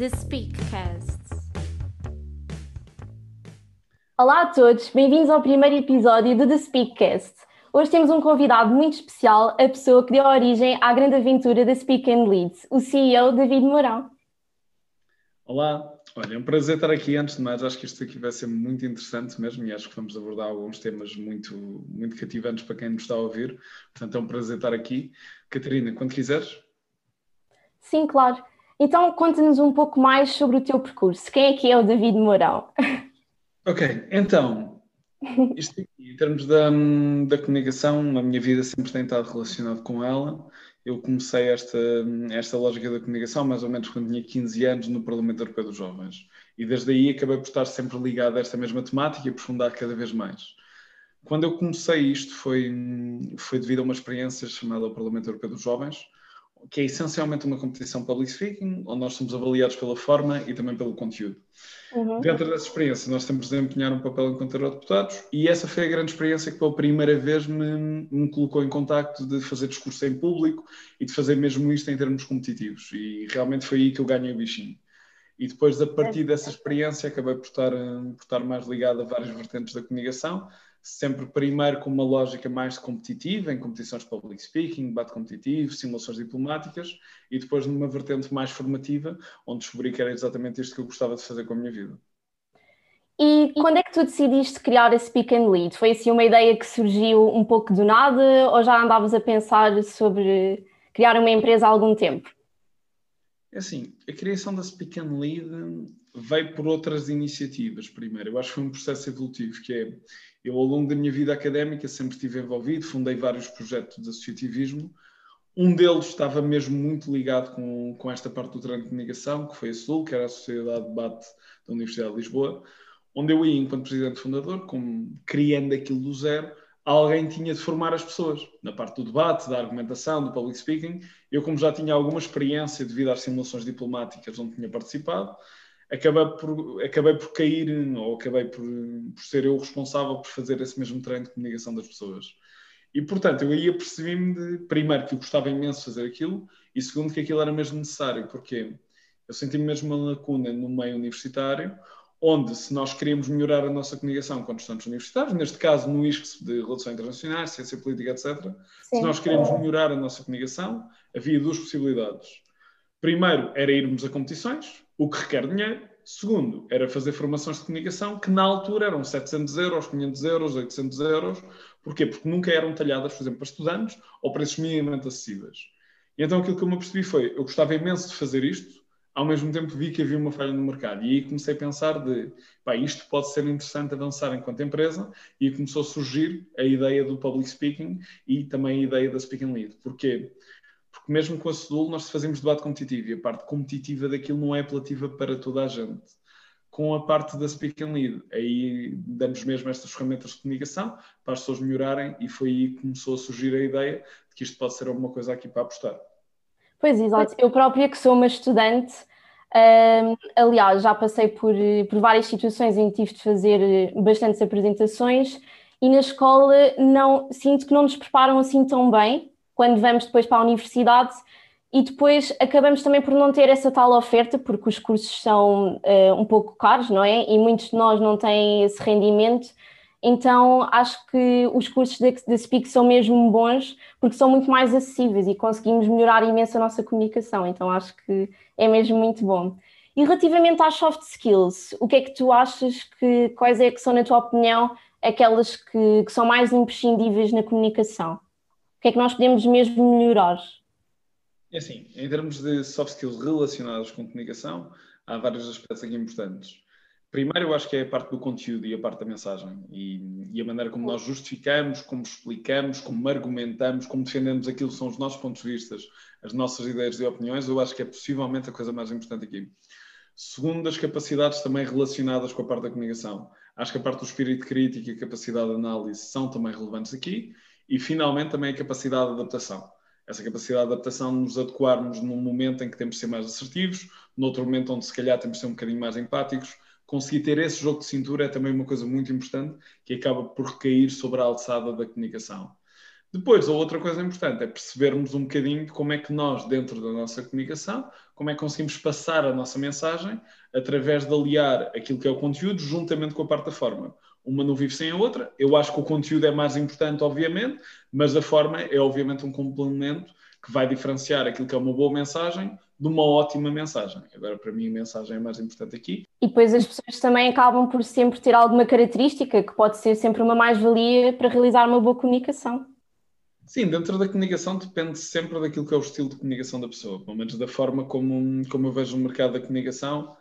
The Speakcast. Olá a todos, bem-vindos ao primeiro episódio do The Speakcast. Hoje temos um convidado muito especial, a pessoa que deu origem à grande aventura da Speak and Lead, o CEO David Mourão. Olá, olha, é um prazer estar aqui. Antes de mais, acho que isto aqui vai ser muito interessante mesmo e acho que vamos abordar alguns temas muito, muito cativantes para quem nos está a ouvir. Portanto, é um prazer estar aqui. Catarina, quando quiseres. Sim, claro. Então, conta-nos um pouco mais sobre o teu percurso. Quem é que é o David Mourão? Ok, então, isto aqui, em termos da, da comunicação, a minha vida sempre tem estado relacionado com ela. Eu comecei esta, esta lógica da comunicação mais ou menos quando tinha 15 anos no Parlamento Europeu dos Jovens. E desde aí acabei por estar sempre ligado a esta mesma temática e aprofundar cada vez mais. Quando eu comecei isto foi, foi devido a uma experiência chamada o Parlamento Europeu dos Jovens, que é essencialmente uma competição public speaking, onde nós somos avaliados pela forma e também pelo conteúdo. Uhum. Dentro dessa experiência, nós temos de desempenhar um papel enquanto eurodeputados e essa foi a grande experiência que pela primeira vez me, me colocou em contacto de fazer discurso em público e de fazer mesmo isto em termos competitivos. E realmente foi aí que eu ganhei o bichinho. E depois, a partir dessa experiência, acabei por estar, por estar mais ligado a várias vertentes da comunicação, sempre primeiro com uma lógica mais competitiva, em competições de public speaking, debate competitivo, simulações diplomáticas, e depois numa vertente mais formativa, onde descobri que era exatamente isto que eu gostava de fazer com a minha vida. E quando é que tu decidiste criar a Speak and Lead? Foi assim uma ideia que surgiu um pouco do nada, ou já andavas a pensar sobre criar uma empresa há algum tempo? É assim, a criação da Speak and Lead veio por outras iniciativas primeiro. Eu acho que foi um processo evolutivo, que é eu, ao longo da minha vida académica, sempre estive envolvido, fundei vários projetos de associativismo. Um deles estava mesmo muito ligado com, com esta parte do treino de comunicação, que foi a SUL, que era a Sociedade de Debate da Universidade de Lisboa, onde eu ia, enquanto presidente fundador, como, criando aquilo do zero, alguém tinha de formar as pessoas na parte do debate, da argumentação, do public speaking. Eu, como já tinha alguma experiência devido às simulações diplomáticas onde tinha participado, acabei por, acabei por cair, ou acabei por, por ser eu responsável por fazer esse mesmo treino de comunicação das pessoas. E, portanto, eu aí apercebi-me de, primeiro, que eu gostava imenso de fazer aquilo, e segundo, que aquilo era mesmo necessário, porque eu senti-me mesmo uma lacuna no meio universitário, onde, se nós queríamos melhorar a nossa comunicação com estudantes universitários, neste caso no ISCS de Relações Internacionais, Ciência Política, etc., Sim. se nós queríamos melhorar a nossa comunicação, havia duas possibilidades. Primeiro, era irmos a competições, o que requer dinheiro. Segundo, era fazer formações de comunicação que na altura eram 700 euros, 500 euros, 800 euros. Porquê? Porque nunca eram talhadas, por exemplo, para estudantes ou preços minimamente acessíveis. E então aquilo que eu me apercebi foi, eu gostava imenso de fazer isto, ao mesmo tempo vi que havia uma falha no mercado. E aí comecei a pensar de, pá, isto pode ser interessante avançar enquanto empresa, e começou a surgir a ideia do public speaking e também a ideia da speaking lead. Porquê? Porque mesmo com a Sedul nós fazemos debate competitivo e a parte competitiva daquilo não é apelativa para toda a gente. Com a parte da Speak and Lead, aí damos mesmo estas ferramentas de comunicação para as pessoas melhorarem e foi aí que começou a surgir a ideia de que isto pode ser alguma coisa aqui para apostar. Pois, exato. Eu própria que sou uma estudante, um, aliás, já passei por, por várias situações em que tive de fazer bastantes apresentações e na escola não sinto que não nos preparam assim tão bem quando vamos depois para a universidade e depois acabamos também por não ter essa tal oferta, porque os cursos são uh, um pouco caros, não é? E muitos de nós não têm esse rendimento. Então acho que os cursos da Speak são mesmo bons porque são muito mais acessíveis e conseguimos melhorar imenso a nossa comunicação. Então acho que é mesmo muito bom. E relativamente às soft skills, o que é que tu achas que quais é que são, na tua opinião, aquelas que, que são mais imprescindíveis na comunicação? O que é que nós podemos mesmo melhorar? É assim, em termos de soft skills relacionados com comunicação, há vários aspectos aqui importantes. Primeiro, eu acho que é a parte do conteúdo e a parte da mensagem e, e, a maneira como nós justificamos, como explicamos, como argumentamos, como defendemos aquilo que são os nossos pontos de vista, as nossas ideias e opiniões, eu acho que é possivelmente a coisa mais importante aqui. Segundo, as capacidades também relacionadas com a parte da comunicação. Acho que a parte do espírito crítico e a capacidade de análise são também relevantes aqui e, finalmente, também a capacidade de adaptação. Essa capacidade de adaptação, nos adequarmos num momento em que temos de ser mais assertivos, noutro momento onde, se calhar, temos de ser um bocadinho mais empáticos. Conseguir ter esse jogo de cintura é também uma coisa muito importante que acaba por recair sobre a alçada da comunicação. Depois, a outra coisa importante é percebermos um bocadinho como é que nós, dentro da nossa comunicação, como é que conseguimos passar a nossa mensagem através de aliar aquilo que é o conteúdo juntamente com a parte da forma. Uma não vive sem a outra. Eu acho que o conteúdo é mais importante, obviamente, mas a forma é, obviamente, um complemento que vai diferenciar aquilo que é uma boa mensagem de uma ótima mensagem. Agora, para mim, a mensagem é mais importante aqui. E depois as pessoas também acabam por sempre ter alguma característica que pode ser sempre uma mais-valia para realizar uma boa comunicação. Sim, dentro da comunicação depende sempre daquilo que é o estilo de comunicação da pessoa, pelo menos da forma como, como eu vejo o mercado da comunicação.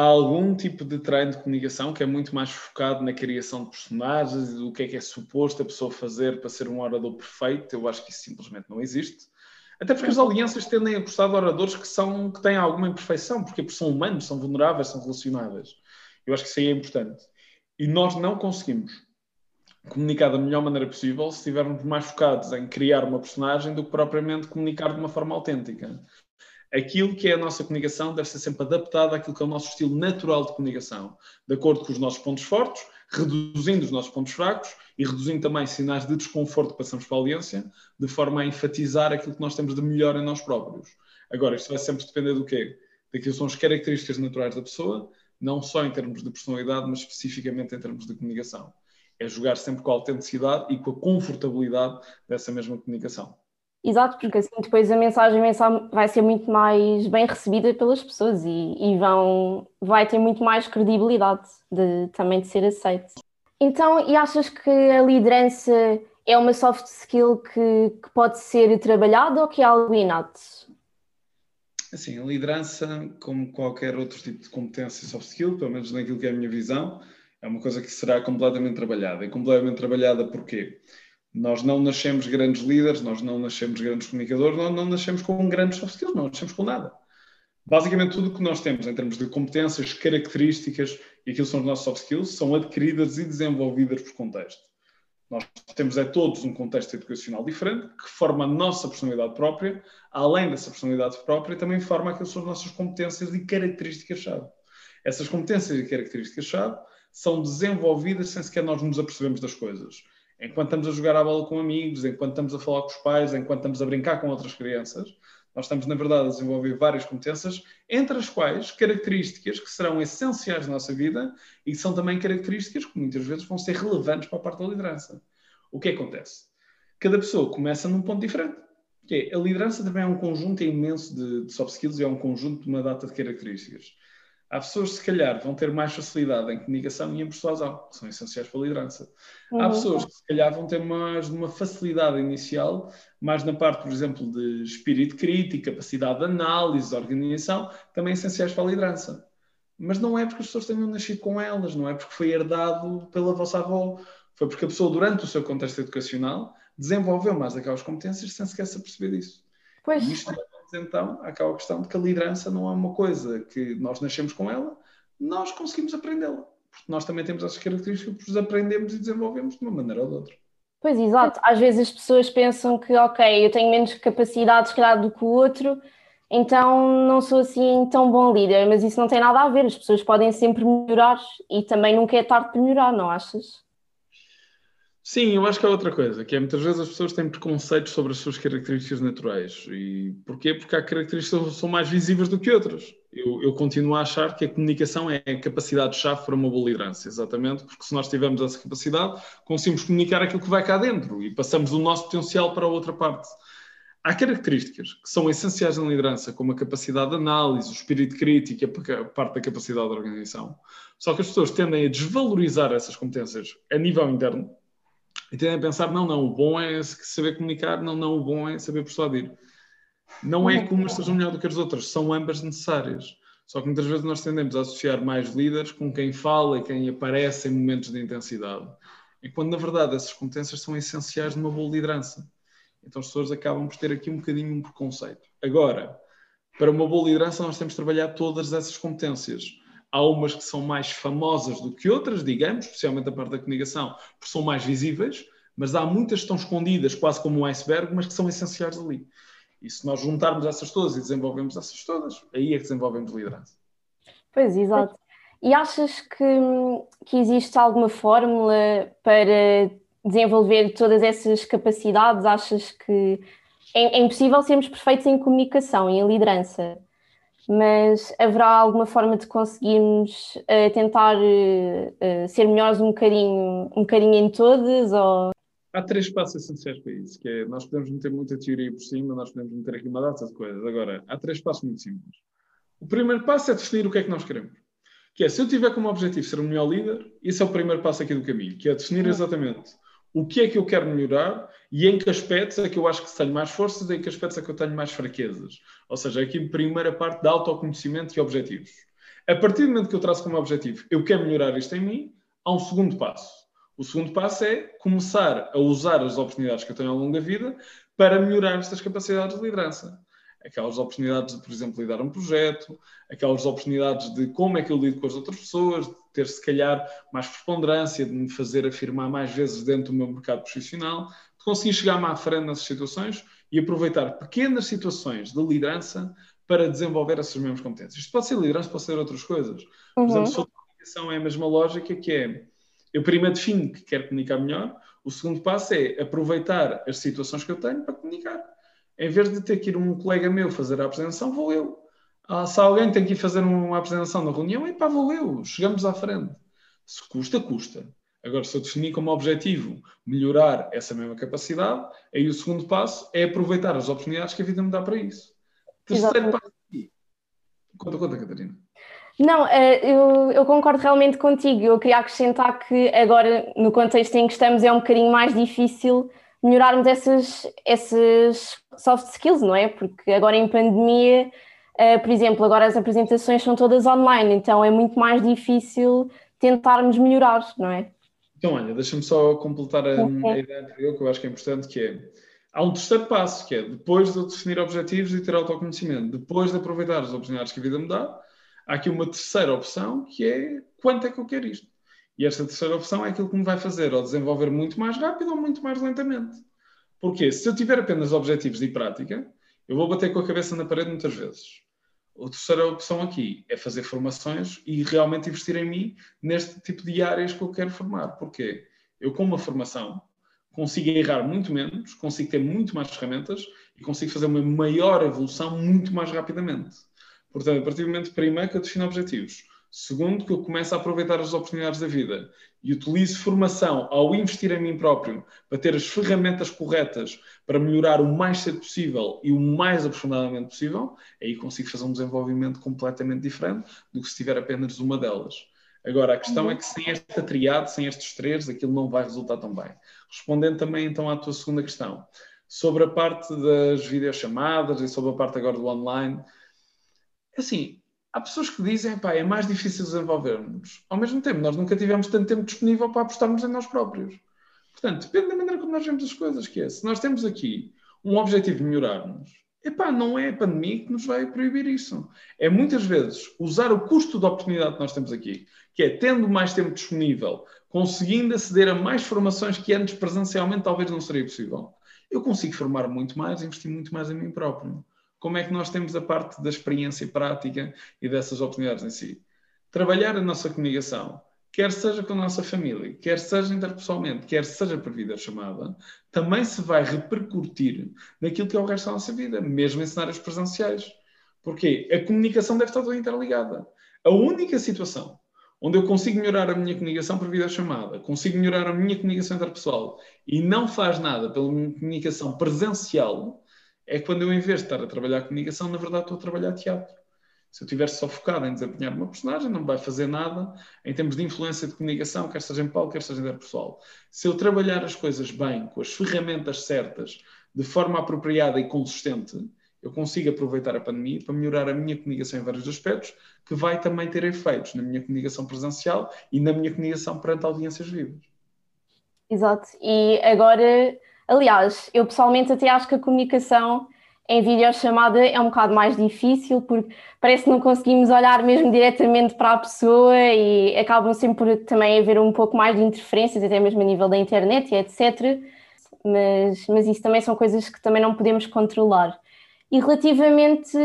Há algum tipo de treino de comunicação que é muito mais focado na criação de personagens, o que é que é suposto a pessoa fazer para ser um orador perfeito. Eu acho que isso simplesmente não existe. Até porque as alianças tendem a gostar de oradores que, são, que têm alguma imperfeição, porque são humanos, são vulneráveis, são relacionáveis. Eu acho que isso aí é importante. E nós não conseguimos comunicar da melhor maneira possível se estivermos mais focados em criar uma personagem do que propriamente comunicar de uma forma autêntica. Aquilo que é a nossa comunicação deve ser sempre adaptado àquilo que é o nosso estilo natural de comunicação, de acordo com os nossos pontos fortes, reduzindo os nossos pontos fracos e reduzindo também sinais de desconforto que passamos para a audiência, de forma a enfatizar aquilo que nós temos de melhor em nós próprios. Agora, isto vai sempre depender do quê? Daquilo que são as características naturais da pessoa, não só em termos de personalidade, mas especificamente em termos de comunicação é jogar sempre com a autenticidade e com a confortabilidade dessa mesma comunicação. Exato, porque assim depois a mensagem vai ser muito mais bem recebida pelas pessoas e, e vão, vai ter muito mais credibilidade de, também de ser aceito. Então, e achas que a liderança é uma soft skill que, que pode ser trabalhada ou que é algo inato? Assim, a liderança, como qualquer outro tipo de competência soft skill, pelo menos naquilo que é a minha visão, é uma coisa que será completamente trabalhada. E completamente trabalhada porquê? Nós não nascemos grandes líderes, nós não nascemos grandes comunicadores, nós não nascemos com grandes soft skills, não nascemos com nada. Basicamente, tudo o que nós temos em termos de competências, características e aquilo são os nossos soft skills, são adquiridas e desenvolvidas por contexto. Nós temos é todos um contexto educacional diferente, que forma a nossa personalidade própria, além dessa personalidade própria, também forma aquilo que são as nossas competências e características-chave. Essas competências e características-chave são desenvolvidas sem sequer nós nos apercebemos das coisas. Enquanto estamos a jogar a bola com amigos, enquanto estamos a falar com os pais, enquanto estamos a brincar com outras crianças, nós estamos, na verdade, a desenvolver várias competências, entre as quais características que serão essenciais na nossa vida e que são também características que muitas vezes vão ser relevantes para a parte da liderança. O que acontece? Cada pessoa começa num ponto diferente. É, a liderança também é um conjunto imenso de, de soft skills e é um conjunto de uma data de características. Há pessoas que, se calhar, vão ter mais facilidade em comunicação e em persuasão, que são essenciais para a liderança. Uhum. Há pessoas que, se calhar, vão ter mais uma facilidade inicial, mais na parte, por exemplo, de espírito crítico, capacidade de análise, de organização, também essenciais para a liderança. Mas não é porque as pessoas tenham nascido com elas, não é porque foi herdado pela vossa avó, foi porque a pessoa, durante o seu contexto educacional, desenvolveu mais aquelas competências sem sequer se aperceber disso. Pois. E isto então aquela questão de que a liderança não é uma coisa que nós nascemos com ela, nós conseguimos aprendê-la. Porque nós também temos essas características que aprendemos e desenvolvemos de uma maneira ou de outra. Pois, exato. Às vezes as pessoas pensam que, ok, eu tenho menos capacidade, se calhar, do que o outro, então não sou assim tão bom líder, mas isso não tem nada a ver. As pessoas podem sempre melhorar e também nunca é tarde para melhorar, não achas? Sim, eu acho que é outra coisa, que é muitas vezes as pessoas têm preconceitos sobre as suas características naturais. E porquê? Porque há características que são mais visíveis do que outras. Eu, eu continuo a achar que a comunicação é a capacidade-chave para uma boa liderança, exatamente, porque se nós tivermos essa capacidade, conseguimos comunicar aquilo que vai cá dentro e passamos o nosso potencial para a outra parte. Há características que são essenciais na liderança, como a capacidade de análise, o espírito crítico a parte da capacidade de organização. Só que as pessoas tendem a desvalorizar essas competências a nível interno e tendem a pensar, não, não, o bom é saber comunicar, não, não, o bom é saber persuadir. Não é que umas sejam melhor do que as outras, são ambas necessárias. Só que muitas vezes nós tendemos a associar mais líderes com quem fala e quem aparece em momentos de intensidade. E quando, na verdade, essas competências são essenciais numa boa liderança. Então as pessoas acabam por ter aqui um bocadinho um preconceito. Agora, para uma boa liderança, nós temos de trabalhar todas essas competências há umas que são mais famosas do que outras, digamos, especialmente a parte da comunicação, porque são mais visíveis, mas há muitas que estão escondidas, quase como um iceberg, mas que são essenciais ali. E se nós juntarmos essas todas e desenvolvemos essas todas, aí é que desenvolvemos liderança. Pois, exato. E achas que, que existe alguma fórmula para desenvolver todas essas capacidades? Achas que é, é impossível sermos perfeitos em comunicação e em liderança? Mas haverá alguma forma de conseguirmos uh, tentar uh, ser melhores um bocadinho, um bocadinho em todas? Ou... Há três passos essenciais para isso, que é, nós podemos meter muita teoria por cima, nós podemos meter aqui uma data de coisas. Agora, há três passos muito simples. O primeiro passo é definir o que é que nós queremos. Que é, se eu tiver como objetivo ser o melhor líder, esse é o primeiro passo aqui do caminho, que é definir uhum. exatamente o que é que eu quero melhorar e em que aspectos é que eu acho que tenho mais forças e em que aspectos é que eu tenho mais fraquezas. Ou seja, aqui a primeira parte da autoconhecimento e objetivos. A partir do momento que eu traço como objetivo, eu quero melhorar isto em mim, há um segundo passo. O segundo passo é começar a usar as oportunidades que eu tenho ao longo da vida para melhorar estas capacidades de liderança aquelas oportunidades de, por exemplo, lidar um projeto, aquelas oportunidades de como é que eu lido com as outras pessoas, de ter, se calhar, mais preponderância, de me fazer afirmar mais vezes dentro do meu mercado profissional, de conseguir chegar mais à frente nessas situações e aproveitar pequenas situações de liderança para desenvolver essas mesmas competências. Isto pode ser liderança, pode ser outras coisas. Por uhum. exemplo, se for comunicação é a mesma lógica, que é eu primeiro defino que quero comunicar melhor, o segundo passo é aproveitar as situações que eu tenho para comunicar em vez de ter que ir um colega meu fazer a apresentação, vou eu. Ah, se alguém tem que ir fazer uma apresentação na reunião, é pá, vou eu. Chegamos à frente. Se custa, custa. Agora, se eu definir como objetivo melhorar essa mesma capacidade, aí o segundo passo é aproveitar as oportunidades que a vida me dá para isso. Terceiro passo aqui. Conta, conta, Catarina. Não, eh, eu, eu, concordo realmente contigo. Eu queria acrescentar que agora, no contexto em que estamos, é um bocadinho mais difícil melhorarmos essas, essas soft skills, não é? Porque agora em pandemia, uh, por exemplo, agora as apresentações são todas online, então é muito mais difícil tentarmos melhorar, não é? Então, olha, deixa-me só completar a, a, ideia anterior, que eu acho que é importante, que é, há um terceiro passo, que é, depois de definir objetivos e ter autoconhecimento, depois de aproveitar as oportunidades que a vida me dá, há aqui uma terceira opção, que é, quanto é que eu quero isto? E esta terceira opção é aquilo que me vai fazer ou desenvolver muito mais rápido ou muito mais lentamente. Porque se eu tiver apenas objetivos de prática, eu vou bater com a cabeça na parede muitas vezes. A terceira opção aqui é fazer formações e realmente investir em mim neste tipo de áreas que eu quero formar. Porque eu, com uma formação, consigo errar muito menos, consigo ter muito mais ferramentas e consigo fazer uma maior evolução muito mais rapidamente. Portanto, a partir do momento primeiro que eu defino objetivos, Segundo, que eu começo a aproveitar as oportunidades da vida e utilizo formação ao investir em mim próprio para ter as ferramentas corretas para melhorar o mais cedo possível e o mais aprofundadamente possível, aí consigo fazer um desenvolvimento completamente diferente do que se tiver apenas uma delas. Agora, a questão é que sem esta triade, sem estes três, aquilo não vai resultar tão bem. Respondendo também então à tua segunda questão, sobre a parte das videochamadas e sobre a parte agora do online, assim, há pessoas que dizem, pá, é mais difícil desenvolvermos. Ao mesmo tempo, nós nunca tivemos tanto tempo disponível para apostarmos em nós próprios. Portanto, depende da maneira como nós vemos as coisas, que é, se nós temos aqui um objetivo de melhorarmos, epá, não é a pandemia que nos vai proibir isso. É muitas vezes usar o custo de oportunidade que nós temos aqui, que é tendo mais tempo disponível, conseguindo aceder a mais formações que antes presencialmente talvez não seria possível. Eu consigo formar muito mais, investir muito mais em mim próprio como é que nós temos a parte da experiência prática e dessas oportunidades em si. Trabalhar a nossa comunicação, quer seja com a nossa família, quer seja interpessoalmente, quer seja por chamada, também se vai repercutir naquilo que é o resto da nossa vida, mesmo em cenários presenciais. Porque a comunicação deve estar toda interligada. A única situação onde eu consigo melhorar a minha comunicação por chamada, consigo melhorar a minha comunicação interpessoal e não faz nada pela minha comunicação presencial, é quando eu, em vez de estar a trabalhar comunicação, na verdade estou a trabalhar teatro. Se eu estivesse só focado em desempenhar uma personagem, não vai fazer nada em termos de influência de comunicação, quer seja em palco, quer seja interpessoal. Se eu trabalhar as coisas bem, com as ferramentas certas, de forma apropriada e consistente, eu consigo aproveitar a pandemia para melhorar a minha comunicação em vários aspectos, que vai também ter efeitos na minha comunicação presencial e na minha comunicação perante audiências vivas. Exato. E agora Aliás, eu pessoalmente até acho que a comunicação em videochamada é um bocado mais difícil, porque parece que não conseguimos olhar mesmo diretamente para a pessoa e acabam sempre por também haver um pouco mais de interferências, até mesmo a nível da internet e etc. Mas, mas isso também são coisas que também não podemos controlar. E relativamente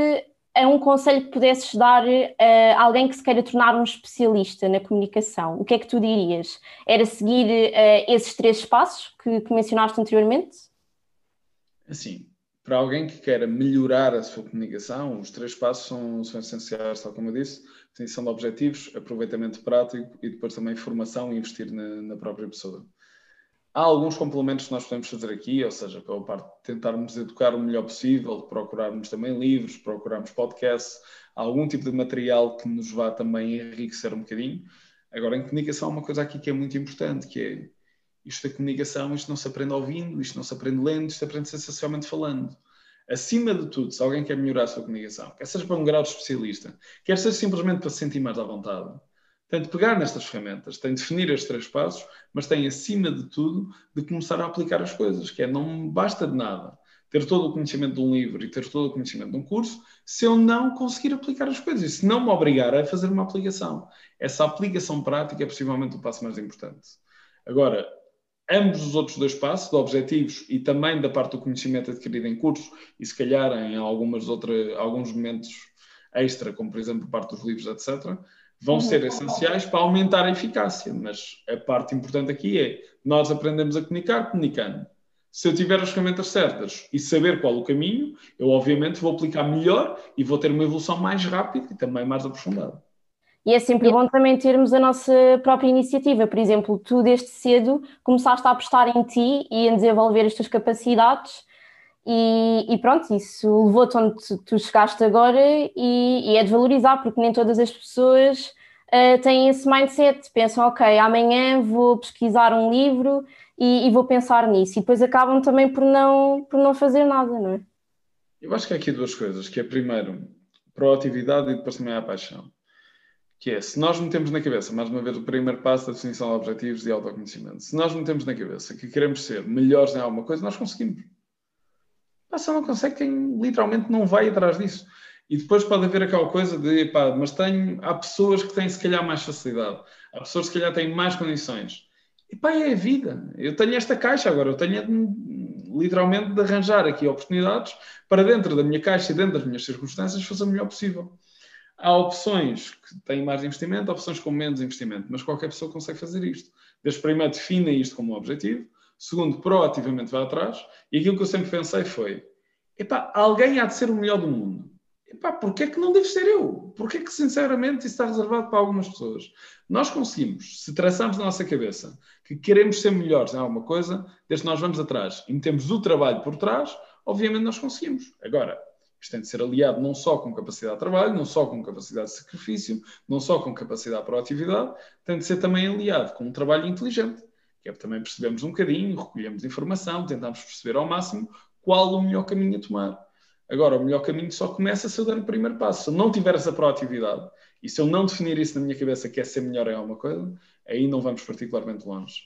é um conselho que pudesses dar a alguém que se queira tornar um especialista na comunicação, o que é que tu dirias? Era seguir uh, esses três passos que, que mencionaste anteriormente? Assim, para alguém que queira melhorar a sua comunicação, os três passos são, são essenciais, tal como eu disse: definição de objetivos, aproveitamento prático e depois também formação e investir na, na própria pessoa. Há alguns complementos que nós podemos fazer aqui, ou seja, pela parte de tentarmos educar o melhor possível, procurarmos também livros, procurarmos podcasts, algum tipo de material que nos vá também enriquecer um bocadinho. Agora, em comunicação, há uma coisa aqui que é muito importante, que é isto da comunicação, isto não se aprende ouvindo, isto não se aprende lendo, isto se aprende sensacionalmente falando. Acima de tudo, se alguém quer melhorar a sua comunicação, quer seja para um grau de especialista, quer seja simplesmente para se sentir mais à vontade, tem de pegar nestas ferramentas, tem de definir estes três passos, mas tem, acima de tudo, de começar a aplicar as coisas, que é não basta de nada ter todo o conhecimento de um livro e ter todo o conhecimento de um curso, se eu não conseguir aplicar as coisas, e se não me obrigar a fazer uma aplicação. Essa aplicação prática é possivelmente o passo mais importante. Agora, ambos os outros dois passos, de objetivos e também da parte do conhecimento adquirido em curso, e se calhar em algumas outras, alguns momentos extra, como por exemplo parte dos livros, etc., vão uhum. ser essenciais para aumentar a eficácia. Mas a parte importante aqui é nós aprendemos a comunicar comunicando. Se eu tiver as ferramentas certas e saber qual o caminho, eu obviamente vou aplicar melhor e vou ter uma evolução mais rápida e também mais aprofundada. E é sempre bom também termos a nossa própria iniciativa. Por exemplo, tu desde cedo começaste a apostar em ti e em desenvolver as tuas capacidades e, e pronto, isso levou-te onde tu, tu, chegaste agora e, e, é de valorizar, porque nem todas as pessoas uh, têm esse mindset, pensam, ok, amanhã vou pesquisar um livro e, e, vou pensar nisso, e depois acabam também por não, por não fazer nada, não é? Eu acho que há aqui duas coisas, que é primeiro proatividade e depois também a paixão que é, se nós metemos na cabeça, mais uma vez, o primeiro passo da definição de objetivos e autoconhecimento, se nós metemos na cabeça que queremos ser melhores em alguma coisa, nós conseguimos. Pá, se não consegue, quem literalmente não vai atrás disso. E depois pode haver aquela coisa de, pá, mas tenho, há pessoas que têm se calhar mais facilidade, há pessoas que se calhar têm mais condições. E pá, é a vida. Eu tenho esta caixa agora, eu tenho literalmente de arranjar aqui oportunidades para dentro da minha caixa e dentro das minhas circunstâncias fazer o melhor possível. Há opções que têm mais investimento, opções com menos investimento, mas qualquer pessoa consegue fazer isto. Desde primeiro defina isto como objetivo, segundo, proativamente vai atrás, e aquilo que eu sempre pensei foi: epá, alguém há de ser o melhor do mundo. Epá, porquê é que não devo ser eu? Porquê é que, sinceramente, isso está reservado para algumas pessoas? Nós conseguimos, se traçamos na nossa cabeça que queremos ser melhores em alguma coisa, desde que nós vamos atrás e metemos o trabalho por trás, obviamente nós conseguimos. Agora, isto tem de ser aliado não só com capacidade de trabalho, não só com capacidade de sacrifício, não só com capacidade de proatividade, tem de ser também aliado com um trabalho inteligente, que é também percebemos um bocadinho, recolhemos informação, tentamos perceber ao máximo qual o melhor caminho a tomar. Agora, o melhor caminho só começa se eu der o primeiro passo. Se eu não tiver essa proatividade e se eu não definir isso na minha cabeça que é ser melhor em alguma coisa, aí não vamos particularmente longe.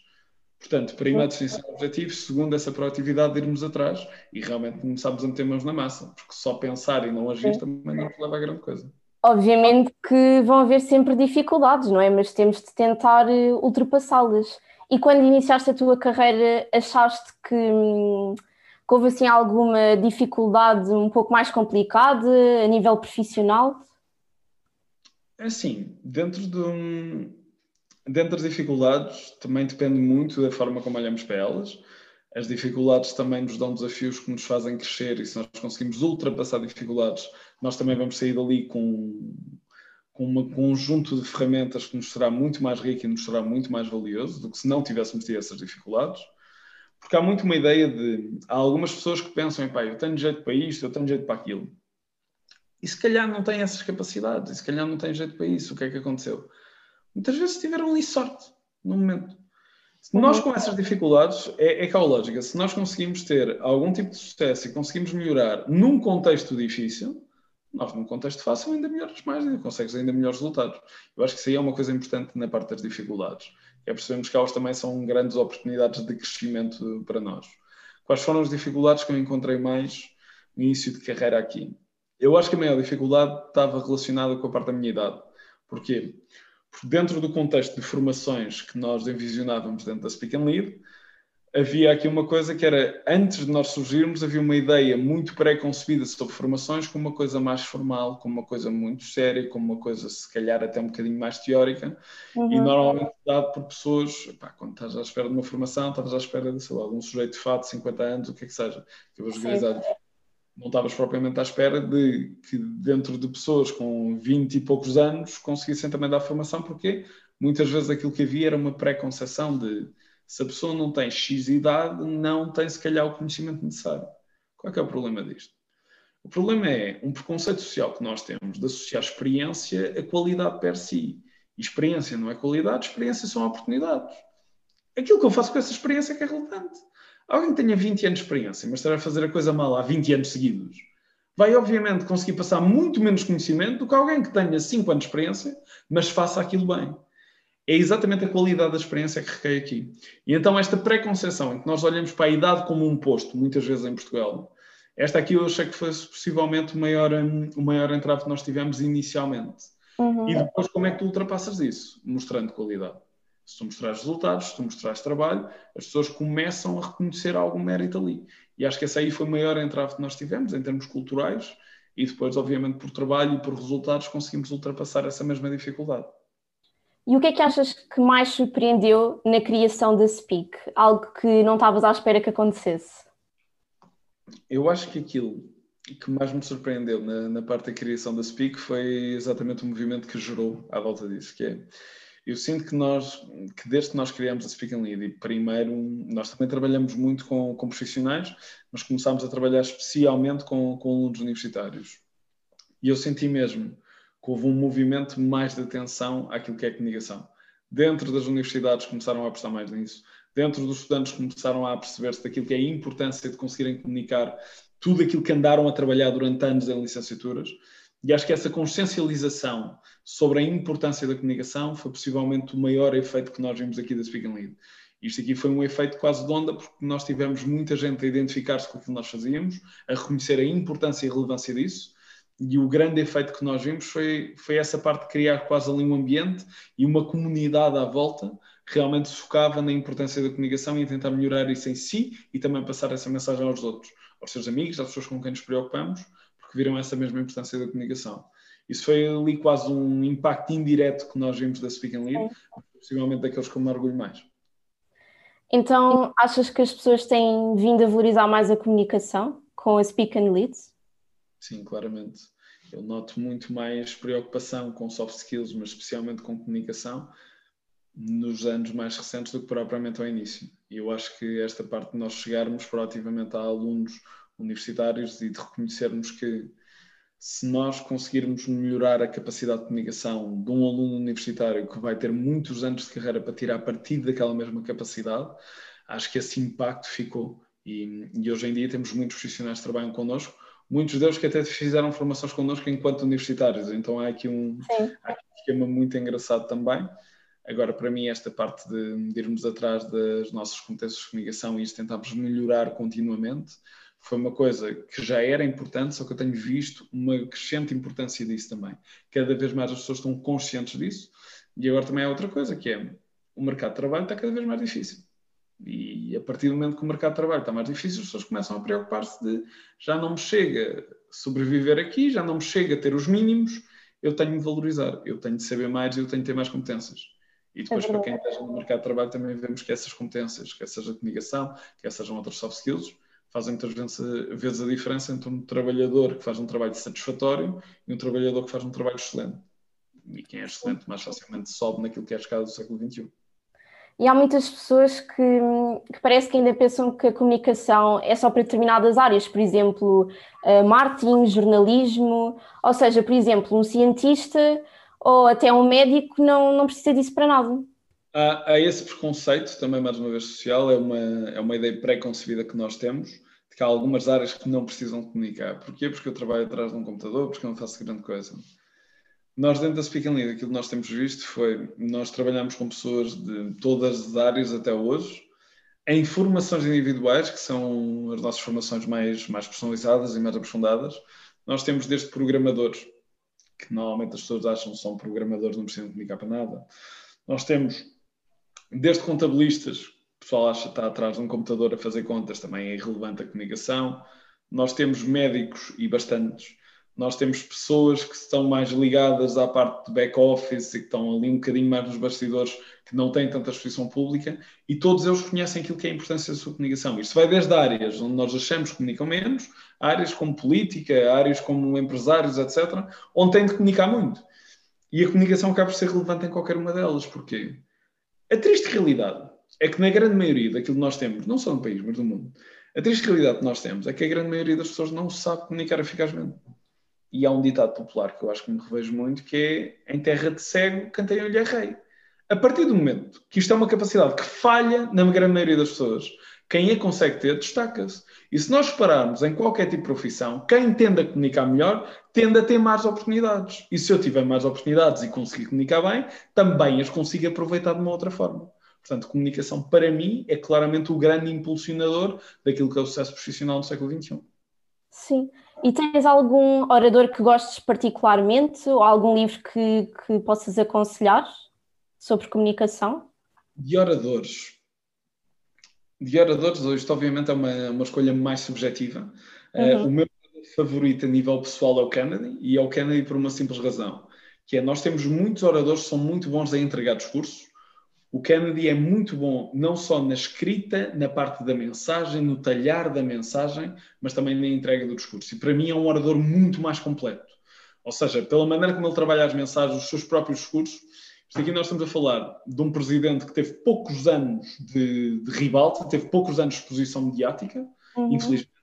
Portanto, primeiro, definição de objetivos, segundo, essa proatividade de irmos atrás e realmente começarmos a meter mãos na massa, porque só pensar e não agir também não nos leva a grande coisa. Obviamente que vão haver sempre dificuldades, não é? Mas temos de tentar eh, ultrapassá-las. E quando iniciaste a tua carreira, achaste que, hum, que houve assim alguma dificuldade um pouco mais complicada a nível profissional? É assim, dentro de Dentro das dificuldades, também depende muito da forma como olhamos para elas. As dificuldades também nos dão desafios que nos fazem crescer e se nós conseguimos ultrapassar dificuldades, nós também vamos sair dali com, com um conjunto de ferramentas que nos será muito mais rico e nos será muito mais valioso do que se não tivéssemos tido essas dificuldades. Porque há muito uma ideia de. Há algumas pessoas que pensam, pá, eu tenho jeito para isto, eu tenho jeito para aquilo. E se calhar não tem essas capacidades, e se calhar não tem jeito para isso, o que é que aconteceu? muitas vezes tiveram ali sorte no momento. Se nós com essas dificuldades, é, é cá a lógica, se nós conseguimos ter algum tipo de sucesso e conseguimos melhorar num contexto difícil, nós num contexto fácil ainda melhoras mais, ainda consegues ainda melhores resultados. Eu acho que isso aí é uma coisa importante na parte das dificuldades. É percebermos que elas também são grandes oportunidades de crescimento para nós. Quais foram as dificuldades que eu encontrei mais no início de carreira aqui? Eu acho que a maior dificuldade estava relacionada com a parte da minha idade. Porquê? dentro do contexto de formações que nós envisionávamos dentro da Speak and Lead, havia aqui uma coisa que era, antes de nós surgirmos, havia uma ideia muito pré-concebida sobre formações como uma coisa mais formal, como uma coisa muito séria, como uma coisa, se calhar, até um bocadinho mais teórica, uhum. e normalmente dado por pessoas, pá, quando estás à espera de uma formação, estás à espera de, sei lá, de um sujeito de fato, 50 anos, o que é que seja, que eu não estavas propriamente à espera de que dentro de pessoas com 20 e poucos anos conseguissem também dar formação, porque muitas vezes aquilo que havia era uma pré-conceção de se a pessoa não tem X idade, não tem se calhar o conhecimento necessário. Qual é, é o problema disto? O problema é um preconceito social que nós temos de associar experiência a qualidade per si. E experiência não é qualidade, experiência são oportunidades. Aquilo que eu faço com essa experiência é que é relevante. Alguém que tenha 20 anos de experiência, mas estará a fazer a coisa mal há 20 anos seguidos, vai obviamente conseguir passar muito menos conhecimento do que alguém que tenha 5 anos de experiência, mas faça aquilo bem. É exatamente a qualidade da experiência que recai aqui. E então esta pré-conceição em que nós olhamos para a idade como um posto, muitas vezes em Portugal, esta aqui eu achei que foi possivelmente o maior, um, o maior entrave que nós tivemos inicialmente. Uhum. E depois como é que tu ultrapassas isso? Mostrando qualidade. Se tu mostrares resultados, se tu mostrares trabalho, as pessoas começam a reconhecer algum mérito ali. E acho que essa aí foi o maior entrave que nós tivemos em termos culturais e depois, obviamente, por trabalho e por resultados conseguimos ultrapassar essa mesma dificuldade. E o que é que achas que mais surpreendeu na criação da Speak? Algo que não estavas à espera que acontecesse? Eu acho que aquilo que mais me surpreendeu na, na parte da criação da Speak foi exatamente o movimento que gerou à volta disso, que é eu sinto que nós, que desde que nós criamos a Speak and Lead, e primeiro, nós também trabalhamos muito com, com profissionais, mas começámos a trabalhar especialmente com, com alunos universitários. E eu senti mesmo que houve um movimento mais de atenção àquilo que é comunicação. Dentro das universidades começaram a apostar mais nisso, dentro dos estudantes começaram a perceber-se daquilo que é a importância de conseguirem comunicar tudo aquilo que andaram a trabalhar durante anos em licenciaturas e acho que essa consciencialização sobre a importância da comunicação foi possivelmente o maior efeito que nós vimos aqui da Speak and Lead. Isto aqui foi um efeito quase de onda, porque nós tivemos muita gente a identificar-se com aquilo que nós fazíamos, a reconhecer a importância e relevância disso, e o grande efeito que nós vimos foi, foi essa parte de criar quase ali um ambiente e uma comunidade à volta realmente focava na importância da comunicação e tentar melhorar isso em si e também passar essa mensagem aos outros, aos seus amigos, às pessoas com quem nos preocupamos, porque viram essa mesma importância da comunicação. Isso foi ali quase um impacto indireto que nós vimos da Speak and Lead, possivelmente daqueles que eu me orgulho mais. Então, achas que as pessoas têm vindo a valorizar mais a comunicação com a Speak and Lead? Sim, claramente. Eu noto muito mais preocupação com soft skills, mas especialmente com comunicação, nos anos mais recentes do que propriamente ao início. E eu acho que esta parte de nós chegarmos proativamente a alunos universitários e de reconhecermos que se nós conseguirmos melhorar a capacidade de comunicação de um aluno universitário que vai ter muitos anos de carreira para tirar partido daquela mesma capacidade, acho que esse impacto ficou. E, e hoje em dia temos muitos profissionais que trabalham connosco, muitos deles que até fizeram formações connosco enquanto universitários, então há aqui um, há aqui um esquema muito engraçado também. Agora, para mim, esta parte de, de irmos atrás das nossas competências de comunicação e isso tentarmos melhorar continuamente, foi uma coisa que já era importante, só que eu tenho visto uma crescente importância disso também. Cada vez mais as pessoas estão conscientes disso. E agora também há outra coisa, que é o mercado de trabalho está cada vez mais difícil. E a partir do momento que o mercado de trabalho está mais difícil, as pessoas começam a preocupar-se de já não me chega sobreviver aqui, já não me chega a ter os mínimos, eu tenho de valorizar, eu tenho de saber mais e eu tenho de ter mais competências. E depois, é para quem esteja no mercado de trabalho, também vemos que essas competências, quer seja comunicação, quer sejam outras soft skills, fazem muitas vezes a diferença entre um trabalhador que faz um trabalho satisfatório e um trabalhador que faz um trabalho excelente. E quem é excelente mais facilmente sobe naquilo que é a escada do século XXI. E há muitas pessoas que, que, parece que ainda pensam que a comunicação é só para determinadas áreas, por exemplo, uh, marketing, jornalismo, ou seja, por exemplo, um cientista ou até um médico não, não precisa disso para nada. Há, há, esse preconceito, também mais uma vez social, é uma, é uma ideia pré-concebida que nós temos, de que há algumas áreas que não precisam comunicar. Porquê? Porque eu trabalho atrás de um computador, porque eu não faço grande coisa. Nós, dentro da Speak and Lead, aquilo que nós temos visto foi, nós trabalhamos com pessoas de todas as áreas até hoje, em formações individuais, que são as nossas formações mais, mais personalizadas e mais aprofundadas, nós temos desde programadores, que normalmente as pessoas acham que são programadores, não precisam comunicar para nada. Nós temos desde contabilistas o pessoal acha que está atrás de um computador a fazer contas, também é irrelevante a comunicação. Nós temos médicos e bastantes. Nós temos pessoas que estão mais ligadas à parte de back-office e que estão ali um bocadinho mais nos bastidores, que não têm tanta exposição pública, e todos eles conhecem aquilo que é a importância da sua comunicação. Isto vai desde áreas onde nós achamos que comunicam menos, áreas como política, áreas como empresários, etc., onde têm de comunicar muito. E a comunicação acaba por ser relevante em qualquer uma delas. Porquê? A triste realidade é que na grande maioria daquilo que nós temos, não só no país, mas no mundo, a triste realidade que nós temos é que a grande maioria das pessoas não sabe comunicar eficazmente. E há um ditado popular que eu acho que me revejo muito, que é em terra de cego, cantei-lhe é rei. A partir do momento que isto é uma capacidade que falha na grande maioria das pessoas, quem a consegue ter, destaca-se. E se nós repararmos em qualquer tipo de profissão, quem tende a comunicar melhor, tende a ter mais oportunidades. E se eu tiver mais oportunidades e conseguir comunicar bem, também as consigo aproveitar de uma outra forma. Portanto, comunicação, para mim, é claramente o grande impulsionador daquilo que é o sucesso profissional no século XXI. Sim. E tens algum orador que gostes particularmente ou algum livro que, que possas aconselhar sobre comunicação? De oradores. De oradores, isto obviamente é uma, uma escolha mais subjetiva. Eh, uhum. Uh, o meu favorito a nível pessoal é o Kennedy, e é o Kennedy por uma simples razão, que é nós temos muitos oradores que são muito bons a entregar discursos, o Kennedy é muito bom não só na escrita, na parte da mensagem, no talhar da mensagem, mas também na entrega do discurso. E para mim é um orador muito mais completo. Ou seja, pela maneira como ele trabalha as mensagens, os seus próprios discursos. Isto aqui nós estamos a falar de um presidente que teve poucos anos de, de ribalta, teve poucos anos de exposição mediática, uhum. infelizmente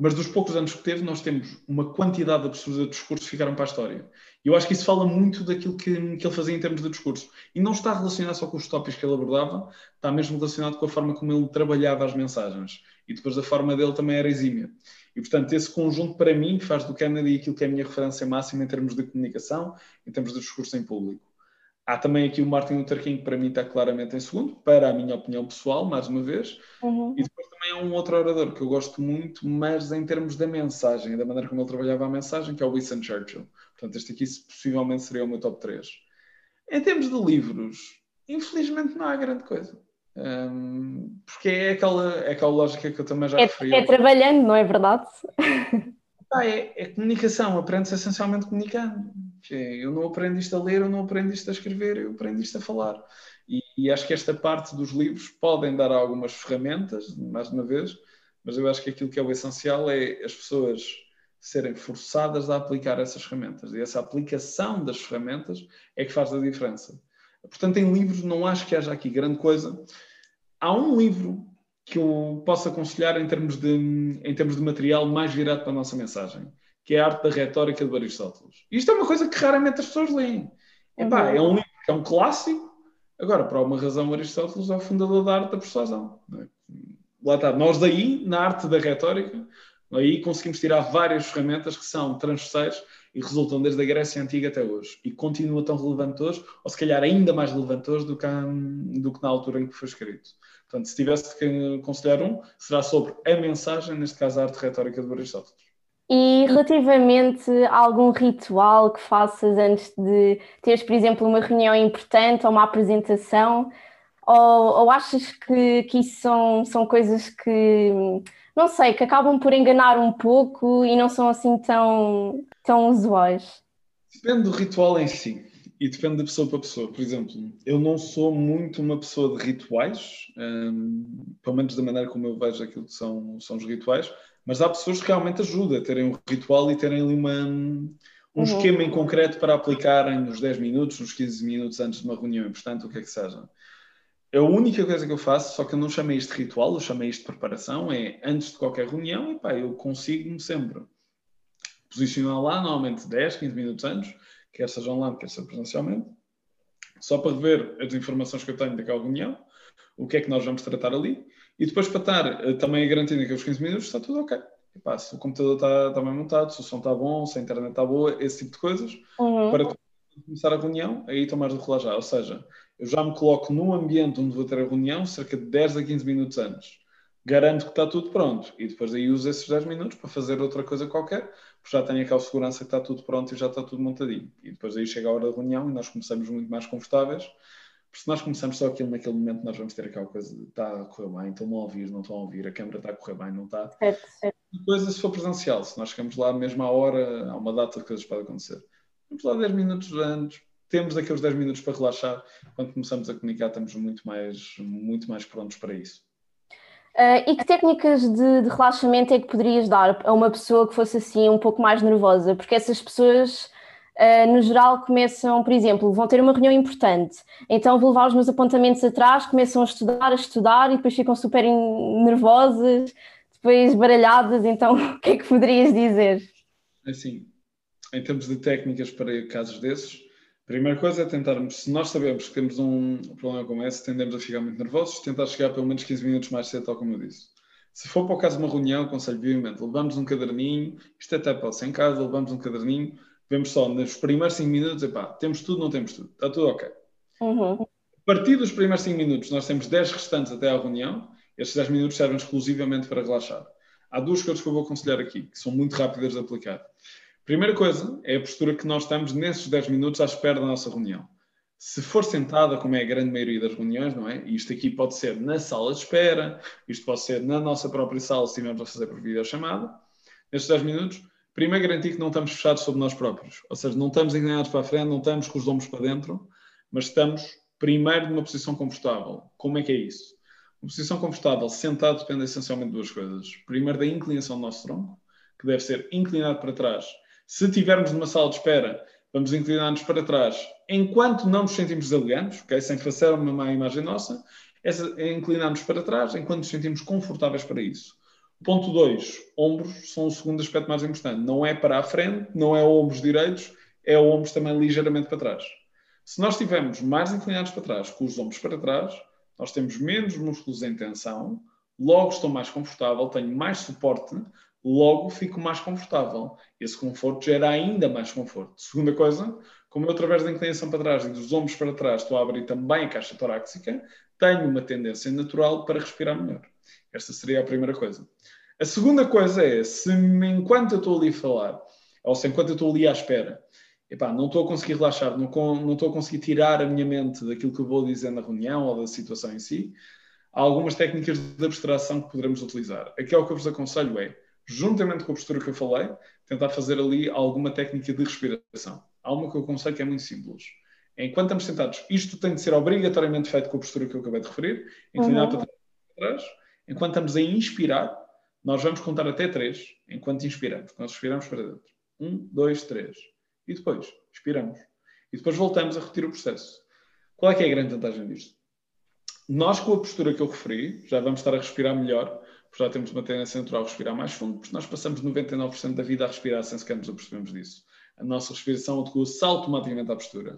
mas dos poucos anos que teve, nós temos uma quantidade absurda de discursos que ficaram para a história. E eu acho que isso fala muito daquilo que, que ele fazia em termos de discurso. E não está relacionado só com os tópicos que ele abordava, está mesmo relacionado com a forma como ele trabalhava as mensagens. E depois a forma dele também era exímia. E, portanto, esse conjunto, para mim, faz do Kennedy aquilo que é a minha referência máxima em termos de comunicação, em termos de discurso em público. Há também aqui o Martin Luther King, que para mim está claramente em segundo, para a minha opinião pessoal, mais uma vez. Uhum. E depois também há um outro orador que eu gosto muito, mas em termos da mensagem, da maneira como ele trabalhava a mensagem, que é o Winston Churchill. Portanto, este aqui possivelmente seria o meu top 3. Em termos de livros, infelizmente não há grande coisa. Um, porque é aquela, é aquela lógica que eu também já é, referi. É trabalhando, não é verdade? Ah, é, é, comunicação, aprende-se essencialmente comunicando. Eu não aprendo isto a ler, eu não aprendo isto a escrever, eu aprendo isto a falar. E, e, acho que esta parte dos livros podem dar algumas ferramentas, mais uma vez, mas eu acho que aquilo que é o essencial é as pessoas serem forçadas a aplicar essas ferramentas. E essa aplicação das ferramentas é que faz a diferença. Portanto, em livros não acho que haja aqui grande coisa. Há um livro que eu posso aconselhar em termos de, em termos de material mais virado para a nossa mensagem, que é a arte da retórica de Aristóteles. Isto é uma coisa que raramente as pessoas leem. Epá, uhum. é um livro que é um clássico, agora, por alguma razão, Aristóteles é o fundador da arte da persuasão. É? Lá está, nós daí, na arte da retórica, aí conseguimos tirar várias ferramentas que são transversais e resultam desde a Grécia Antiga até hoje. E continua tão relevante hoje, ou se calhar ainda mais relevante hoje do que, do que na altura em que foi escrito. Portanto, se tivesse que aconselhar um, será sobre a mensagem, neste caso a arte retórica de Aristóteles. E relativamente a algum ritual que faças antes de teres, por exemplo, uma reunião importante ou uma apresentação, ou, ou achas que, que isso são, são coisas que, não sei, que acabam por enganar um pouco e não são assim tão, tão usuais? Depende do ritual em si e depende de pessoa para pessoa. Por exemplo, eu não sou muito uma pessoa de rituais, um, pelo menos da maneira como eu vejo aquilo que são, são os rituais, mas há pessoas que realmente ajudam a terem um ritual e terem ali uma, um uhum. esquema em concreto para aplicarem nos 10 minutos, nos 15 minutos antes de uma reunião importante, o que é que seja. A única coisa que eu faço, só que eu não chamei isto de ritual, eu chamei isto de preparação, é antes de qualquer reunião, e pá, eu consigo-me sempre posicionar lá, normalmente 10, 15 minutos antes, quer seja online, quer seja presencialmente, só para ver as informações que eu tenho daquela reunião, o que é que nós vamos tratar ali, e depois para estar uh, também garantindo que os 15 minutos está tudo ok. Epá, se o computador está, está bem montado, se o som está bom, se a internet está boa, esse tipo de coisas, uhum. para começar a reunião, aí estou mais do que Ou seja, eu já me coloco no ambiente onde vou ter a reunião cerca de 10 a 15 minutos antes. Garanto que está tudo pronto. E depois aí uso esses 10 minutos para fazer outra coisa qualquer, porque já tenho aquela segurança que está tudo pronto e já está tudo montadinho. E depois aí chega a hora da reunião e nós começamos muito mais confortáveis, Porque se nós começamos só aquilo naquele momento, nós vamos ter aquela coisa de está a correr bem, estão a ouvir, não estão a ouvir, a câmera está a correr bem, não está. Certo, certo. Depois, se for presencial, se nós chegamos lá mesmo à hora, há uma data de coisas podem acontecer. Vamos lá 10 minutos antes, temos aqueles 10 minutos para relaxar. Quando começamos a comunicar, estamos muito mais, muito mais prontos para isso. Uh, e que técnicas de, de, relaxamento é que poderias dar a uma pessoa que fosse assim um pouco mais nervosa? Porque essas pessoas, uh, no geral, começam, por exemplo, vão ter uma reunião importante, então vou levar os meus apontamentos atrás, começam a estudar, a estudar e depois ficam super nervosas, depois baralhadas. Então, o que é que poderias dizer? Assim, em termos de técnicas para casos desses, Primeira coisa é tentarmos, se nós sabemos que temos um problema como esse, tendemos a ficar muito nervosos, tentar chegar pelo menos 15 minutos mais cedo, tal como eu disse. Se for para o caso de uma reunião, aconselho vivamente, levamos um caderninho, isto até pode ser em casa, levamos um caderninho, vemos só nos primeiros 5 minutos, epá, temos tudo, não temos tudo, está tudo ok. Uhum. A partir dos primeiros 5 minutos, nós temos 10 restantes até à reunião, estes 10 minutos servem exclusivamente para relaxar. Há duas coisas que eu vou aconselhar aqui, que são muito rápidas de aplicar. Primeira coisa é a postura que nós estamos nesses 10 minutos à espera da nossa reunião. Se for sentada, como é a grande maioria das reuniões, não é? Isto aqui pode ser na sala de espera, isto pode ser na nossa própria sala, se estivermos a fazer por videochamada. Nestes 10 minutos, primeiro garantir que não estamos fechados sobre nós próprios. Ou seja, não estamos inclinados para a frente, não estamos com os ombros para dentro, mas estamos primeiro numa posição confortável. Como é que é isso? Uma posição confortável, sentado, depende essencialmente de duas coisas. Primeiro, da inclinação do nosso tronco, que deve ser inclinado para trás se estivermos numa sala de espera, vamos inclinar-nos para trás enquanto não nos sentimos desaligados, okay? sem fazer uma má imagem nossa, é inclinar-nos para trás enquanto nos sentimos confortáveis para isso. Ponto 2. Ombros são o segundo aspecto mais importante. Não é para a frente, não é ombros direitos, é ombros também ligeiramente para trás. Se nós estivermos mais inclinados para trás, com os ombros para trás, nós temos menos músculos em tensão, logo estou mais confortável, tenho mais suporte, logo fico mais confortável. Esse conforto gera ainda mais conforto. Segunda coisa, como eu através da inclinação para trás e dos ombros para trás estou a abrir também a caixa torácica, tenho uma tendência natural para respirar melhor. Esta seria a primeira coisa. A segunda coisa é, se enquanto eu estou ali a falar, ou se enquanto eu estou ali à espera, epá, não estou a conseguir relaxar, não, não estou a conseguir tirar a minha mente daquilo que eu vou dizer na reunião ou da situação em si, há algumas técnicas de abstração que poderemos utilizar. Aquilo que eu vos aconselho é, juntamente com a postura que eu falei, tentar fazer ali alguma técnica de respiração. Há uma que eu aconselho que é muito simples. Enquanto estamos sentados, isto tem de ser obrigatoriamente feito com a postura que eu acabei de referir, inclinar uhum. para trás. Enquanto estamos a inspirar, nós vamos contar até três, enquanto inspiramos. Nós respiramos para dentro. Um, dois, três. E depois, expiramos. E depois voltamos a repetir o processo. Qual é que é a grande vantagem disto? Nós, com a postura que eu referi, já vamos estar a respirar melhor, porque já temos uma tendência natural a respirar mais fundo, porque nós passamos 99% da vida a respirar sem sequer nos apercebemos disso. A nossa respiração adequa-se automaticamente à postura.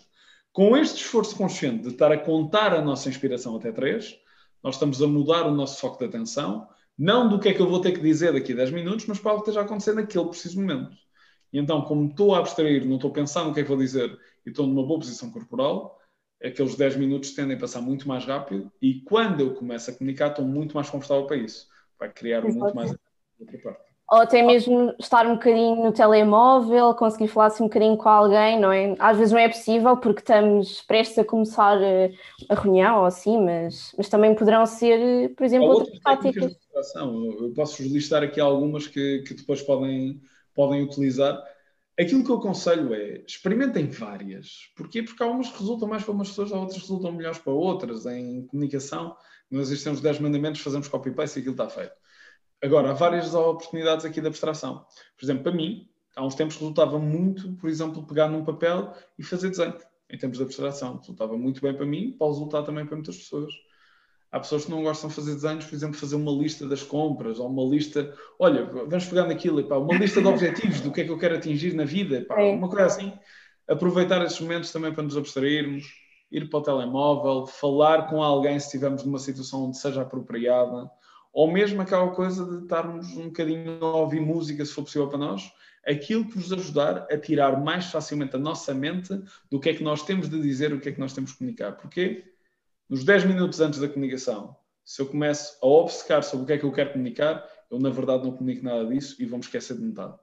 Com este esforço consciente de estar a contar a nossa inspiração até 3, nós estamos a mudar o nosso foco de atenção, não do que é que eu vou ter que dizer daqui a 10 minutos, mas para algo que esteja a acontecer naquele preciso momento. E então, como estou a abstrair, não estou a pensar no que é que vou dizer e estou numa boa posição corporal, aqueles 10 minutos tendem a passar muito mais rápido e quando eu começo a comunicar, estou muito mais confortável para isso vai criar Exato. muito mais outra parte. Ou até mesmo estar um bocadinho no telemóvel, conseguir falar assim um bocadinho com alguém, não é? Às vezes não é possível porque estamos prestes a começar eh, a reunião ou assim, mas, mas também poderão ser, eh, por exemplo, Há outras táticas. Eu posso listar aqui algumas que, que depois podem, podem utilizar. Aquilo que eu aconselho é experimentem várias. Porquê? Porque há umas que resultam mais para umas pessoas, há outras que resultam melhores para outras em comunicação nós existem os 10 mandamentos, fazemos copy-paste e aquilo está feito. Agora, há várias oportunidades aqui de abstração. Por exemplo, para mim, há uns tempos resultava muito, por exemplo, pegar num papel e fazer desenho, em termos de abstração. Resultava muito bem para mim, pode resultar também para muitas pessoas. Há pessoas que não gostam de fazer desenhos, por exemplo, fazer uma lista das compras, ou uma lista, olha, vamos pegar naquilo, epá, uma lista de objetivos, do que é que eu quero atingir na vida, epá, uma coisa assim. Aproveitar esses momentos também para nos abstrairmos ir para o telemóvel, falar com alguém se estivermos numa situação onde seja apropriada, ou mesmo aquela coisa de estarmos um bocadinho a ouvir música, se for possível para nós, aquilo que vos ajudar a tirar mais facilmente a nossa mente do que é que nós temos de dizer, o que é que nós temos de comunicar. Porque nos 10 minutos antes da comunicação, se eu começo a obcecar sobre o que é que eu quero comunicar, eu na verdade não comunico nada disso e me esquecer de metade.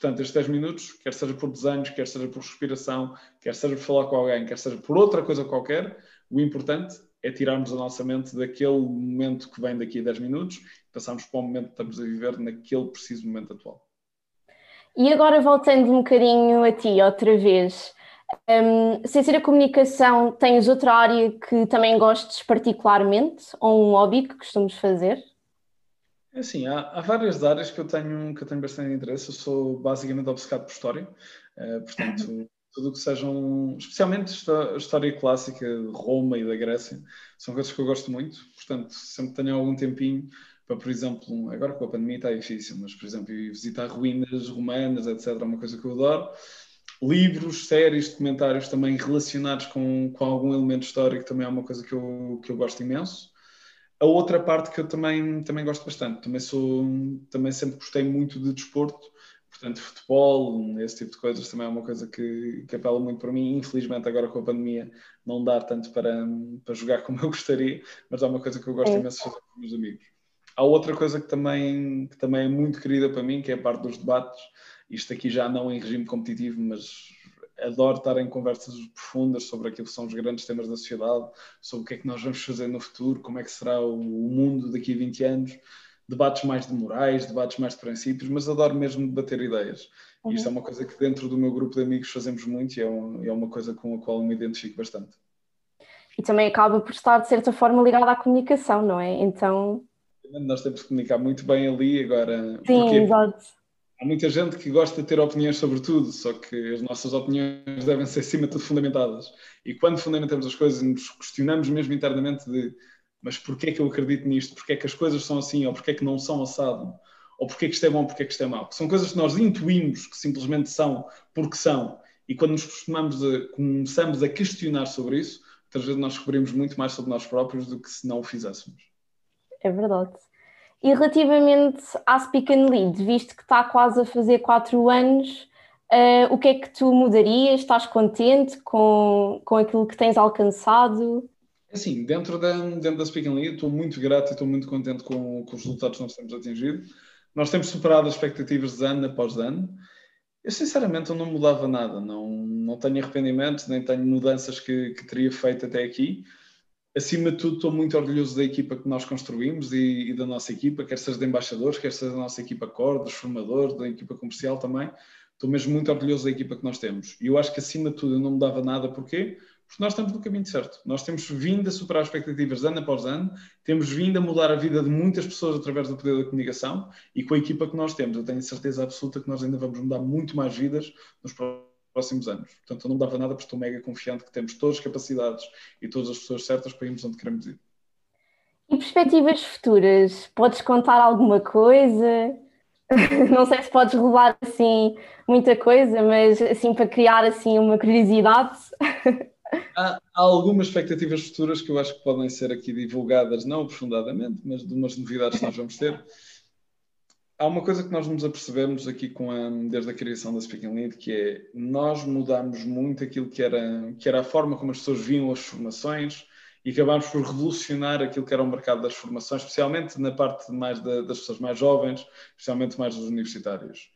Portanto, estes 10 minutos, quer seja por desenhos, quer seja por respiração, quer seja por falar com alguém, quer seja por outra coisa qualquer, O importante é tirarmos a nossa mente daquele momento que vem daqui a 10 minutos e passarmos para o momento que estamos a viver naquele preciso momento atual. E agora voltando um bocadinho a ti outra vez, um, sem ser a comunicação, tens outra área que também gostes particularmente ou um hobby que costumes fazer? É assim, há, há, várias áreas que eu tenho que eu tenho bastante interesse. Eu sou basicamente obcecado por história, uh, portanto tudo o que sejam, especialmente a história clássica de Roma e da Grécia, são coisas que eu gosto muito. Portanto, sempre tenho algum tempinho para, por exemplo, agora com a pandemia está difícil, mas, por exemplo, visitar ruínas romanas, etc., é uma coisa que eu adoro. Livros, séries, documentários também relacionados com, com algum elemento histórico também é uma coisa que eu, que eu gosto imenso. A outra parte que eu também, também gosto bastante, também sou, também sempre gostei muito de desporto, portanto, futebol, esse tipo de coisas também é uma coisa que, que apela muito para mim. Infelizmente, agora com a pandemia, não dá tanto para, para jogar como eu gostaria, mas é uma coisa que eu gosto é. imenso de fazer com os meus amigos. Há outra coisa que também, que também é muito querida para mim, que é a parte dos debates. Isto aqui já não em regime competitivo, mas adoro estar em conversas profundas sobre aquilo que são os grandes temas da sociedade, sobre o que é que nós vamos fazer no futuro, como é que será o mundo daqui a 20 anos. Debates mais de morais, debates mais de princípios, mas adoro mesmo debater ideias. Uhum. E isto é uma coisa que dentro do meu grupo de amigos fazemos muito e é, um, é uma coisa com a qual me identifico bastante. E também acaba por estar, de certa forma, ligado à comunicação, não é? Então, nós temos que comunicar muito bem ali agora. Sim, exato. Há muita gente que gosta de ter opiniões sobre tudo, só que as nossas opiniões devem ser, acima de tudo, fundamentadas. E quando fundamentamos as coisas, nos questionamos mesmo internamente de mas porquê é que eu acredito nisto? Porquê é que as coisas são assim? Ou porquê é que não são assado? Ou porquê é que isto é bom? Porquê é que isto é mau? São coisas que nós intuímos que simplesmente são porque são. E quando nos costumamos a, começamos a questionar sobre isso, muitas vezes nós descobrimos muito mais sobre nós próprios do que se não o fizéssemos. É verdade. E relativamente à Speak and Lead, visto que está quase a fazer quatro anos, uh, o que é que tu mudarias? Estás contente com, com aquilo que tens alcançado? Assim, dentro da, dentro da Speak and Lead, estou muito grato e estou muito contente com, com os resultados que nós temos atingido. Nós temos superado as expectativas de ano após ano. Eu, sinceramente, eu não mudava nada. Não, não tenho arrependimentos, nem tenho mudanças que, que teria feito até aqui acima de tudo, estou muito orgulhoso da equipa que nós construímos e, e, da nossa equipa, quer seja de embaixadores, quer seja da nossa equipa core, dos formadores, da equipa comercial também. Estou mesmo muito orgulhoso da equipa que nós temos. E eu acho que, acima de tudo, eu não me dava nada. Porquê? Porque nós estamos no caminho certo. Nós temos vindo a superar as expectativas ano após ano, temos vindo a mudar a vida de muitas pessoas através do poder da comunicação e com a equipa que nós temos. Eu tenho certeza absoluta que nós ainda vamos mudar muito mais vidas nos próximos próximos anos. Portanto, eu não dava nada porque estou mega confiante que temos todas as capacidades e todas as pessoas certas para irmos onde queremos ir. E perspectivas futuras? Podes contar alguma coisa? não sei se podes revelar assim muita coisa, mas assim para criar assim uma curiosidade. Há, há, algumas expectativas futuras que eu acho que podem ser aqui divulgadas, não aprofundadamente, mas de umas novidades que nós vamos ter há uma coisa que nós nos apercebemos aqui com a, desde a criação da Speaking Lead, que é nós mudamos muito aquilo que era, que era a forma como as pessoas viam as formações e acabámos por revolucionar aquilo que era o mercado das formações, especialmente na parte mais da, das pessoas mais jovens, especialmente mais dos universitários.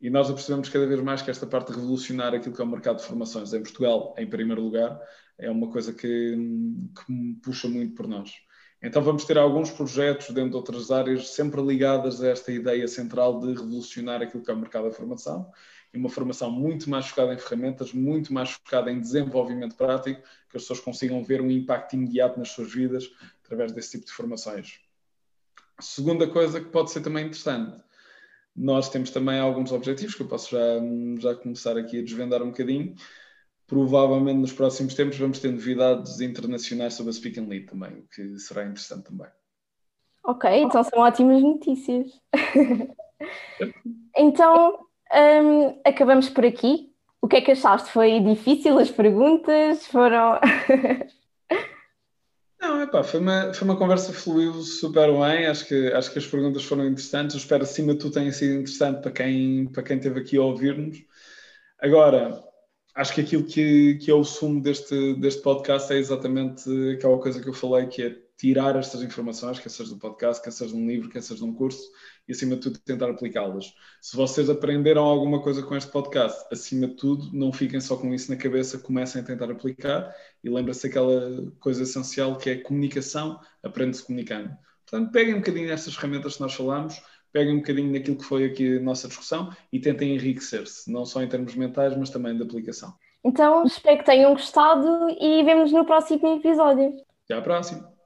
E nós apercebemos cada vez mais que esta parte de revolucionar aquilo que é o mercado de formações em Portugal, em primeiro lugar, é uma coisa que, que puxa muito por nós. Então vamos ter alguns projetos dentro de outras áreas sempre ligadas a esta ideia central de revolucionar aquilo que é o mercado da formação e uma formação muito mais focada em ferramentas, muito mais focada em desenvolvimento prático, que as pessoas consigam ver um impacto imediato nas suas vidas através desse tipo de formações. Segunda coisa que pode ser também interessante, nós temos também alguns objetivos que eu posso já, já começar aqui a desvendar um bocadinho, provavelmente nos próximos tempos vamos ter novidades internacionais sobre a Speak and Lead também, o que será interessante também. Ok, então são ótimas notícias. então, um, acabamos por aqui. O que é que achaste? Foi difícil as perguntas? Foram. Não, epá, foi uma, foi uma conversa que fluiu super bem. Acho que, acho que as perguntas foram interessantes. Eu espero, acima de tudo, tenha sido interessante para quem, para quem esteve aqui a ouvir-nos. Agora, acho que aquilo que, que é o sumo deste, deste podcast é exatamente aquela coisa que eu falei, que é tirar estas informações, quer seja do podcast, quer seja de um livro, quer seja de um curso, e acima de tudo tentar aplicá-las. Se vocês aprenderam alguma coisa com este podcast, acima de tudo, não fiquem só com isso na cabeça, comecem a tentar aplicar e lembrem-se aquela coisa essencial que é comunicação, aprende-se comunicando. Portanto, peguem um bocadinho nestas ferramentas que nós falamos, peguem um bocadinho naquilo que foi aqui a nossa discussão e tentem enriquecer-se, não só em termos mentais, mas também de aplicação. Então, espero que tenham gostado e vemos no próximo episódio. Até à próxima!